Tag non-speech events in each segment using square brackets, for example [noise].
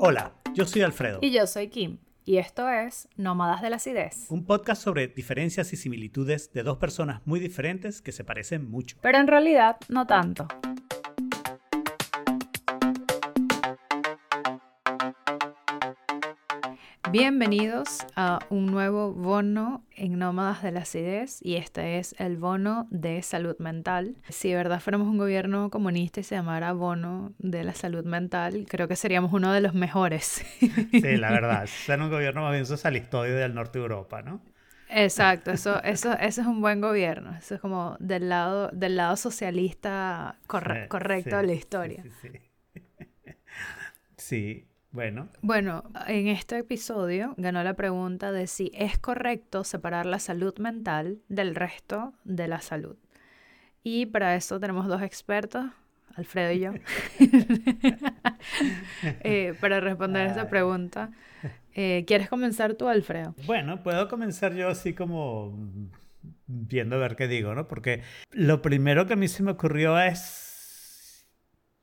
Hola, yo soy Alfredo. Y yo soy Kim. Y esto es Nómadas de la Acidez. Un podcast sobre diferencias y similitudes de dos personas muy diferentes que se parecen mucho. Pero en realidad no tanto. Bienvenidos a un nuevo bono en Nómadas de la Acidez y este es el bono de salud mental. Si de verdad fuéramos un gobierno comunista y se llamara bono de la salud mental, creo que seríamos uno de los mejores. Sí, la verdad, ser un gobierno más bien socialistoide del norte de Europa, ¿no? Exacto, eso, eso, eso es un buen gobierno. Eso es como del lado, del lado socialista correcto de la historia. Sí, sí, [laughs] bueno. Bueno, en este episodio ganó la pregunta de si es correcto separar la salud mental del resto de la salud. Y para eso tenemos dos expertos, Alfredo y yo, [laughs] eh, para responder esa pregunta. Eh, ¿Quieres comenzar tú, Alfredo? Bueno, puedo comenzar yo así como viendo a ver qué digo, ¿no? Porque lo primero que a mí se me ocurrió es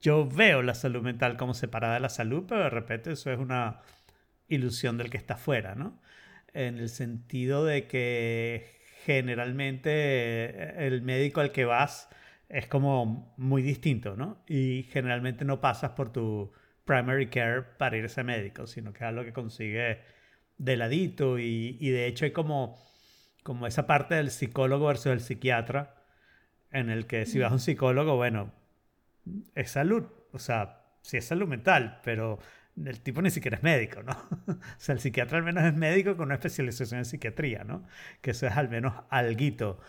yo veo la salud mental como separada de la salud, pero de repente eso es una ilusión del que está fuera, ¿no? En el sentido de que generalmente eh, el médico al que vas es como muy distinto, ¿no? Y generalmente no pasas por tu primary care para ir a médico, sino que es algo que consigue de ladito y, y de hecho hay como, como esa parte del psicólogo versus el psiquiatra, en el que si vas a un psicólogo, bueno, es salud, o sea, sí es salud mental, pero el tipo ni siquiera es médico, ¿no? [laughs] o sea, el psiquiatra al menos es médico con una especialización en psiquiatría, ¿no? Que eso es al menos alguito.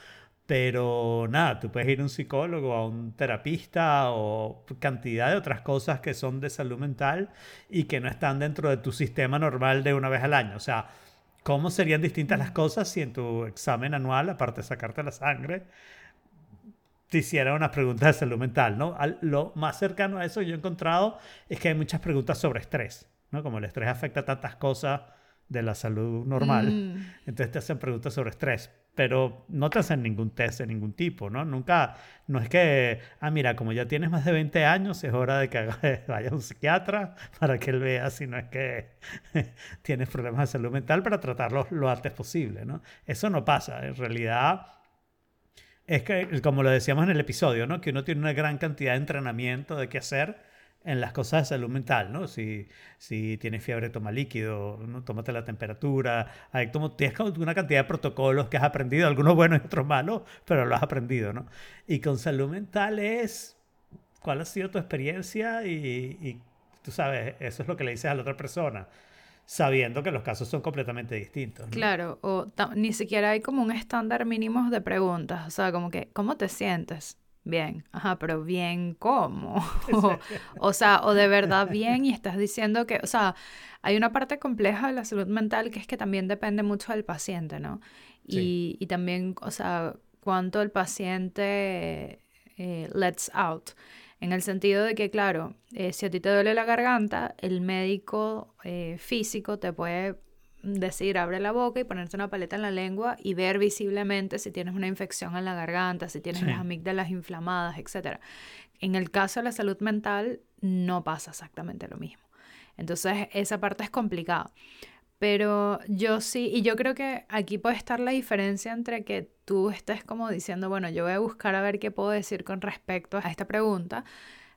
Pero nada, tú puedes ir a un psicólogo, a un terapista o cantidad de otras cosas que son de salud mental y que no están dentro de tu sistema normal de una vez al año. O sea, ¿cómo serían distintas las cosas si en tu examen anual, aparte de sacarte la sangre, te hiciera unas preguntas de salud mental, ¿no? lo más cercano a eso yo he encontrado es que hay muchas preguntas sobre estrés, ¿no? Como el estrés afecta tantas cosas de la salud normal, mm. entonces te hacen preguntas sobre estrés, pero no te hacen ningún test de ningún tipo, ¿no? Nunca, no es que, ah, mira, como ya tienes más de 20 años, es hora de que [laughs] vaya a un psiquiatra para que él vea si no es que [laughs] tienes problemas de salud mental para tratarlos lo antes posible, ¿no? Eso no pasa, en realidad es que, como lo decíamos en el episodio, ¿no? que uno tiene una gran cantidad de entrenamiento de qué hacer en las cosas de salud mental, ¿no? Si, si tienes fiebre, toma líquido, ¿no? tómate la temperatura. Hay como, tienes una cantidad de protocolos que has aprendido, algunos buenos y otros malos, pero lo has aprendido, ¿no? Y con salud mental es cuál ha sido tu experiencia y, y tú sabes, eso es lo que le dices a la otra persona sabiendo que los casos son completamente distintos. Claro, o ni siquiera hay como un estándar mínimo de preguntas, o sea, como que, ¿cómo te sientes? Bien, ajá, pero bien, ¿cómo? [laughs] o, sea, o de [laughs] verdad bien y estás diciendo que, o sea, hay una parte compleja de la salud mental que es que también depende mucho del paciente, ¿no? Y, y también, o sea, cuánto el paciente eh, lets out. En el sentido de que, claro, eh, si a ti te duele la garganta, el médico eh, físico te puede decir abre la boca y ponerte una paleta en la lengua y ver visiblemente si tienes una infección en la garganta, si tienes las amígdalas inflamadas, etc. En el caso de la salud mental no pasa exactamente lo mismo. Entonces esa parte es complicada. Pero yo sí, y yo creo que aquí puede estar la diferencia entre que tú estés como diciendo, bueno, yo voy a buscar a ver qué puedo decir con respecto a esta pregunta,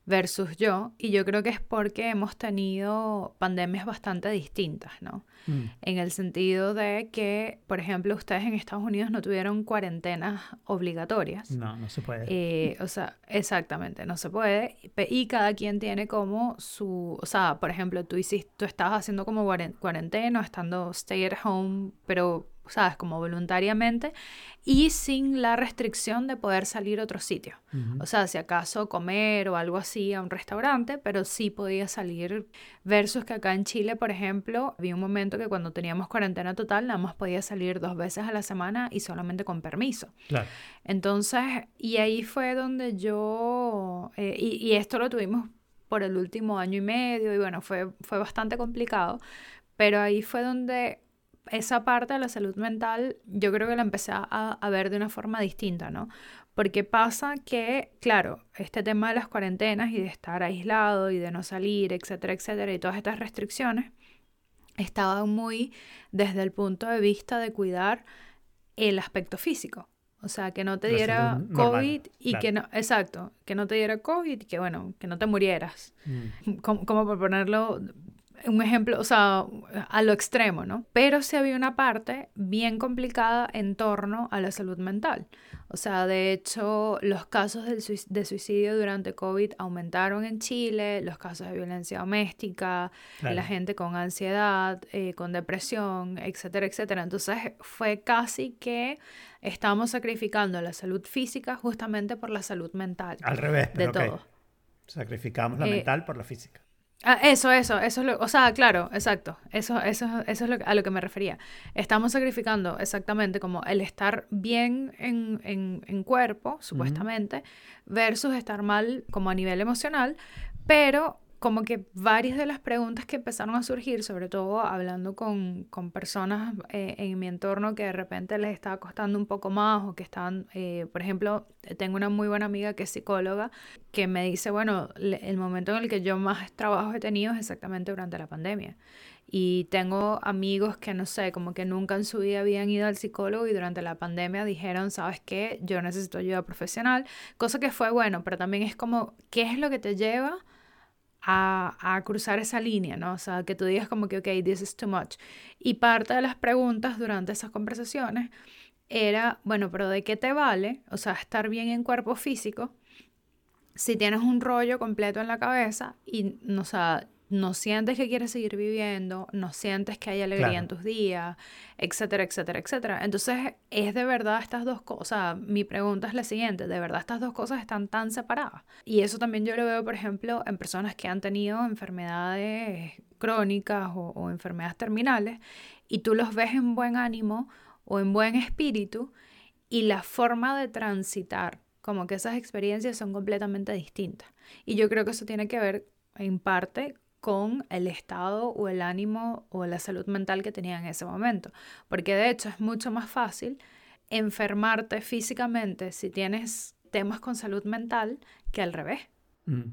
versus yo, y yo creo que es porque hemos tenido pandemias bastante distintas, ¿no? Mm. En el sentido de que, por ejemplo, ustedes en Estados Unidos no tuvieron cuarentenas obligatorias. No, no se puede. Eh, o sea, exactamente, no se puede. Y cada quien tiene como su, o sea, por ejemplo, tú hiciste, tú estabas haciendo como cuarentena, estando stay at home, pero ¿sabes? Como voluntariamente y sin la restricción de poder salir a otro sitio. O sea, si acaso comer o algo así a un restaurante, pero sí podía salir versus que acá en Chile, por ejemplo, había un momento que cuando teníamos cuarentena total, nada más podía salir dos veces a la semana y solamente con permiso. Claro. Entonces, y ahí fue donde yo, eh, y, y esto lo tuvimos por el último año y medio y bueno, fue, fue bastante complicado, pero ahí fue donde esa parte de la salud mental yo creo que la empecé a, a ver de una forma distinta, ¿no? Porque pasa que, claro, este tema de las cuarentenas y de estar aislado y de no salir, etcétera, etcétera, y todas estas restricciones, estaban muy desde el punto de vista de cuidar el aspecto físico. O sea, que no te diera COVID y que no, exacto, que no te diera COVID y que bueno, que no te murieras. Mm. [laughs] Como, como por ponerlo un ejemplo, o sea, a lo extremo, ¿no? Pero sí había una parte bien complicada en torno a la salud mental. O sea, de hecho, los casos de suicidio durante COVID aumentaron en Chile, los casos de violencia doméstica, la gente con ansiedad, eh, con depresión, etcétera, etcétera. Entonces fue casi que estábamos sacrificando la salud física justamente por la salud mental. Al revés, de todo. Sacrificamos la eh, mental por la física. Ah, eso, eso, eso es lo, o sea, claro, exacto, eso, eso, eso es lo, a lo que me refería. Estamos sacrificando exactamente como el estar bien en, en, en cuerpo, supuestamente, versus estar mal como a nivel emocional, pero como que varias de las preguntas que empezaron a surgir, sobre todo hablando con, con personas eh, en mi entorno que de repente les estaba costando un poco más o que estaban, eh, por ejemplo, tengo una muy buena amiga que es psicóloga que me dice, bueno, el momento en el que yo más trabajo he tenido es exactamente durante la pandemia. Y tengo amigos que, no sé, como que nunca en su vida habían ido al psicólogo y durante la pandemia dijeron, ¿sabes qué? Yo necesito ayuda profesional, cosa que fue bueno, pero también es como, ¿qué es lo que te lleva? A, cruzar esa línea, ¿no? O sea, que tú digas como que, ok, this is too much. Y parte de las preguntas durante esas conversaciones era, bueno, pero ¿de qué te vale? O sea, estar bien en cuerpo físico si tienes un rollo completo en la cabeza y, o sea, no sientes que quieres seguir viviendo, no sientes que hay alegría en tus días, etcétera, etcétera, etcétera. Entonces, es de verdad estas dos cosas. Mi pregunta es la siguiente, ¿de verdad estas dos cosas están tan separadas? Y eso también yo lo veo, por ejemplo, en personas que han tenido enfermedades crónicas o, o enfermedades terminales y tú los ves en buen ánimo o en buen espíritu y la forma de transitar como que esas experiencias son completamente distintas. Y yo creo que eso tiene que ver en parte con el estado o el ánimo o la salud mental que tenía en ese momento. Porque de hecho es mucho más fácil enfermarte físicamente si tienes temas con salud mental que al revés. Mm.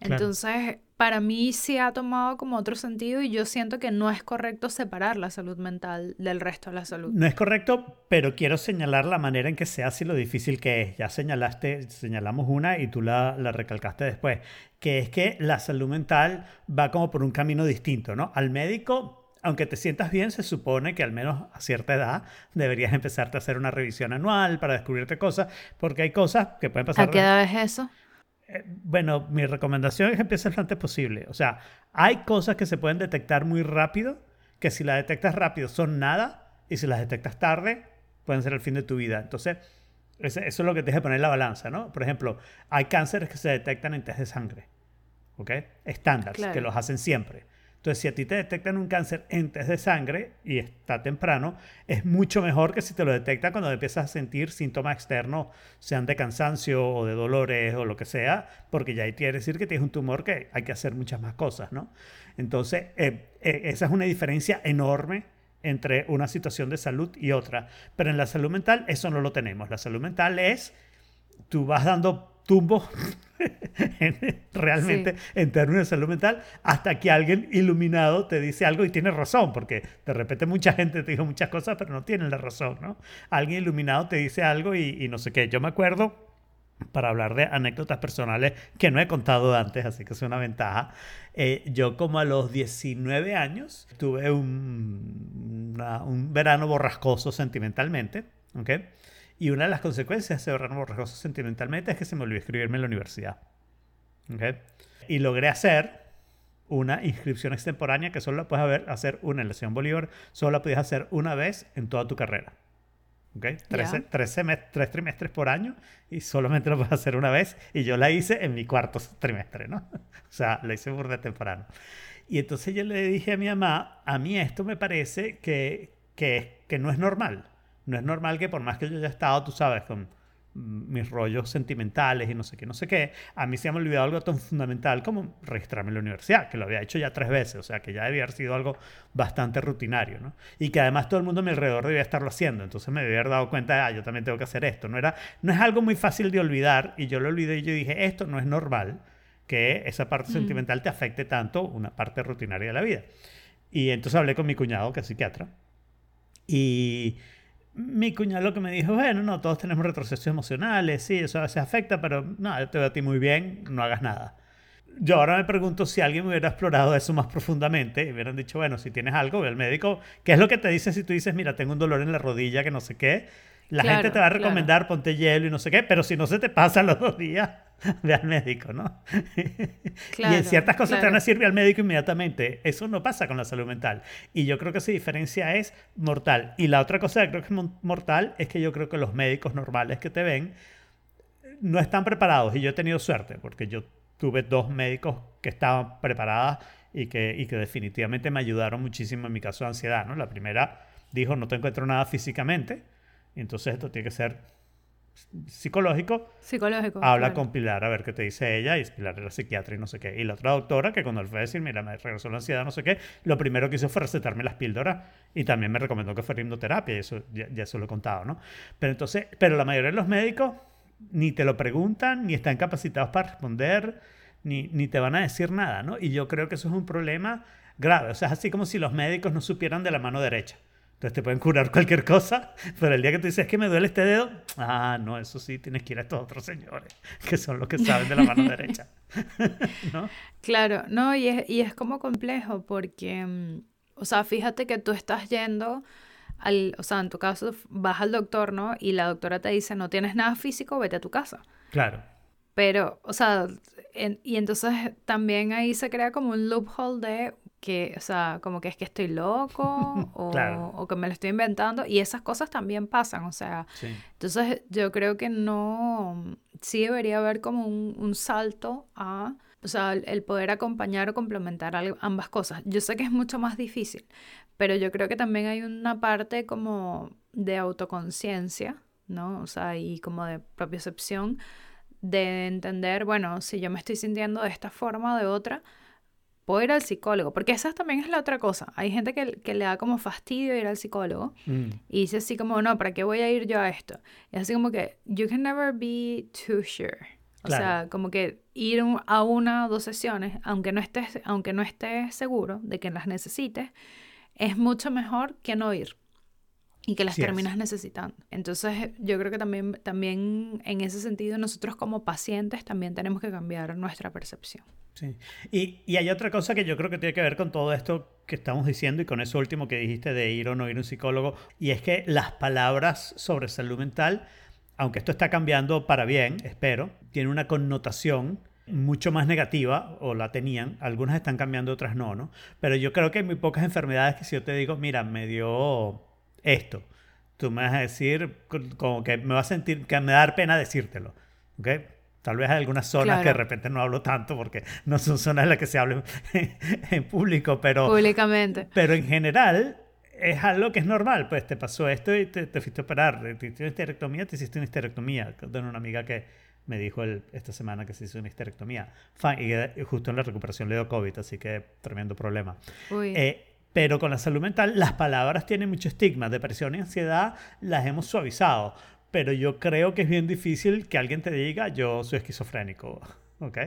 Entonces, para mí sí ha tomado como otro sentido y yo siento que no es correcto separar la salud mental del resto de la salud. No es correcto, pero quiero señalar la manera en que se hace y lo difícil que es. Ya señalaste, señalamos una y tú la, la recalcaste después, que es que la salud mental va como por un camino distinto, ¿no? Al médico aunque te sientas bien, se supone que al menos a cierta edad deberías empezarte a hacer una revisión anual para descubrirte cosas, porque hay cosas que pueden pasar. ¿A qué edad es eso? Eh, bueno, mi recomendación es que empieces lo antes posible. O sea, hay cosas que se pueden detectar muy rápido, que si las detectas rápido son nada, y si las detectas tarde, pueden ser el fin de tu vida. Entonces, eso es lo que tienes que poner la balanza, ¿no? Por ejemplo, hay cánceres que se detectan en test de sangre, ¿ok? Estándares, que los hacen siempre. Entonces, si a ti te detectan un cáncer en test de sangre y está temprano, es mucho mejor que si te lo detectan cuando empiezas a sentir síntomas externos, sean de cansancio o de dolores o lo que sea, porque ya ahí quiere decir que tienes un tumor que hay que hacer muchas más cosas, ¿no? Entonces, eh, eh, esa es una diferencia enorme entre una situación de salud y otra. Pero en la salud mental eso no lo tenemos. La salud mental es, tú vas dando tumbo [laughs] [laughs] realmente en términos de salud mental hasta que alguien iluminado te dice algo y tiene razón, porque de repente mucha gente te dijo muchas cosas, pero no tienen la razón, ¿no? Alguien iluminado te dice algo y, no sé qué. Yo me acuerdo, para hablar de anécdotas personales que no he contado antes, así que es una ventaja. Eh, yo como a los 19 años tuve un, un verano borrascoso sentimentalmente, ¿ok? Y una de las consecuencias de ahorrar borrajoso sentimentalmente es que se me olvidó escribirme en la universidad. ¿Okay? Y logré hacer una inscripción extemporánea que solo la puedes hacer una en la Ciudad Bolívar, solo la puedes hacer una vez en toda tu carrera. ¿Okay? Tres, tres, trimestres por año y solamente lo puedes hacer una vez. Y yo la hice en mi cuarto trimestre, ¿no? [laughs] o sea, la hice de temprano. Y entonces yo le dije a mi mamá, a mí esto me parece que, que, que no es normal. No es normal que por más que yo haya estado, tú sabes, con mis rollos sentimentales y no sé qué, no sé qué, a mí se me ha olvidado algo tan fundamental como registrarme en la universidad, que lo había hecho ya tres veces, o sea, que ya debía haber sido algo bastante rutinario, ¿no? Y que además todo el mundo a mi alrededor debía estarlo haciendo, entonces me debía haber dado cuenta, ah, yo también tengo que hacer esto, no, era, no es algo muy fácil de olvidar, y yo lo olvidé y yo dije, esto no es normal que esa parte sentimental te afecte tanto una parte rutinaria de la vida. Y entonces hablé con mi cuñado, que es psiquiatra, y mi cuñado lo que me dijo, bueno, no, todos tenemos retrocesos emocionales, sí, eso a veces afecta, pero no, te veo a ti muy bien, no hagas nada. Yo ahora me pregunto si alguien hubiera explorado eso más profundamente y hubieran dicho, bueno, si tienes algo, ve al médico. ¿Qué es lo que te dice si tú dices, mira, tengo un dolor en la rodilla que no sé qué? La gente te va a recomendar ponte hielo y no sé qué, pero si no se te pasa los dos días, [laughs] ve al médico, ¿no? [laughs] y en ciertas cosas te van a decir al médico inmediatamente. Eso no pasa con la salud mental. Y yo creo que esa diferencia es mortal. Y la otra cosa que creo que es mortal es que yo creo que los médicos normales que te ven no están preparados. Y yo he tenido suerte, porque yo tuve dos médicos que estaban preparadas y que, y que definitivamente me ayudaron muchísimo en mi caso de ansiedad, ¿no? La primera dijo, no te encuentro nada físicamente, entonces esto tiene que ser psicológico. Psicológico. Habla con Pilar a ver qué te dice ella, y Pilar era psiquiatra y no sé qué. Y la otra doctora, que cuando él fue a decir, mira, me regresó la ansiedad, no sé qué, lo primero que hizo fue recetarme las píldoras y también me recomendó que fuera hipnoterapia, y eso ya, eso lo he contado, ¿no? Pero entonces, pero la mayoría de los médicos ni te lo preguntan, ni están capacitados para responder, ni, ni te van a decir nada, ¿no? Y yo creo que eso es un problema grave. O sea, es así como si los médicos no supieran de la mano derecha. Entonces te pueden curar cualquier cosa, pero el día que tú dices que me duele este dedo, ah, no, eso sí, tienes que ir a estos otros señores, que son los que saben de la mano derecha. [laughs] ¿No? Claro, no, y es, y es como complejo porque, mm, o sea, fíjate que tú estás yendo al, o sea, en tu caso vas al doctor, ¿no? Y la doctora te dice, no tienes nada físico, vete a tu casa. Claro. Pero, o sea, y entonces también ahí se crea como un loophole de que, o sea, como que es que estoy loco [laughs] o, que me lo estoy inventando y esas cosas también pasan, o sea, entonces yo creo que no, sí debería haber como un, salto a, o sea, el poder acompañar o complementar ambas cosas. Yo sé que es mucho más difícil, pero yo creo que también hay una parte como de autoconciencia, ¿no? O sea, y como de propiocepción de entender, bueno, si yo me estoy sintiendo de esta forma o de otra, puedo ir al psicólogo, porque esa también es la otra cosa. Hay gente que, que le da como fastidio ir al psicólogo mm. y dice así como, no, ¿para qué voy a ir yo a esto? Y así como que, you can never be too sure. O sea, como que ir a una o dos sesiones, aunque no, estés, aunque no estés seguro de que las necesites, es mucho mejor que no ir y que las terminas necesitando. Entonces, yo creo que también, también en ese sentido, nosotros como pacientes también tenemos que cambiar nuestra percepción. Sí. Y, y, hay otra cosa que yo creo que tiene que ver con todo esto que estamos diciendo y con eso último que dijiste de ir o no ir a un psicólogo, y es que las palabras sobre salud mental, aunque esto está cambiando para bien, espero, tiene una connotación mucho más negativa, o la tenían, algunas están cambiando, otras no, ¿no? Pero yo creo que hay muy pocas enfermedades que si yo te digo, mira, me dio esto, tú me vas a decir como que me va a sentir, que me va a dar pena decírtelo, ¿ok? Tal vez hay algunas zonas que de repente no hablo tanto porque no son zonas en las que se hable [laughs] en público, pero... Públicamente. Pero en general es algo que es normal. Pues te pasó esto y te, fuiste a operar. Te hiciste una histerectomía, te hiciste una histerectomía. Tengo una amiga que me dijo esta semana que se hizo una histerectomía. Y justo en la recuperación le dio COVID, así que tremendo problema. Eh, pero con la salud mental, las palabras tienen mucho estigma. Depresión y ansiedad las hemos suavizado pero yo creo que es bien difícil que alguien te diga yo soy esquizofrénico, [laughs] ¿ok?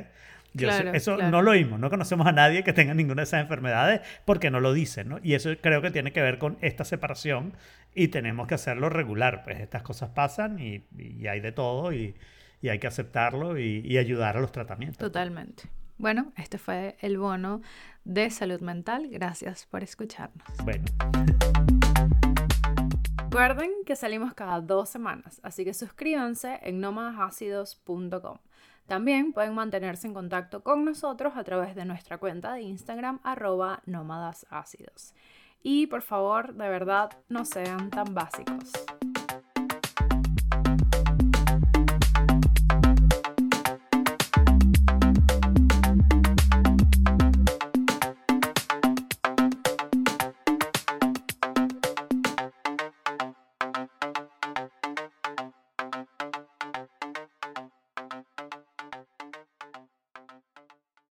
eso no lo oímos, no conocemos a nadie que tenga ninguna de esas enfermedades porque no lo dicen, ¿no? Y eso creo que tiene que ver con esta separación y tenemos que hacerlo regular, pues estas cosas pasan y, hay de todo y, y hay que aceptarlo y, y, ayudar a los tratamientos. Totalmente. Bueno, este fue el bono de salud mental. Gracias por escucharnos. Bueno. Recuerden que salimos cada dos semanas, así que suscríbanse en nómadasácidos.com. También pueden mantenerse en contacto con nosotros a través de nuestra cuenta de Instagram arroba nómadasácidos. Y por favor, de verdad, no sean tan básicos.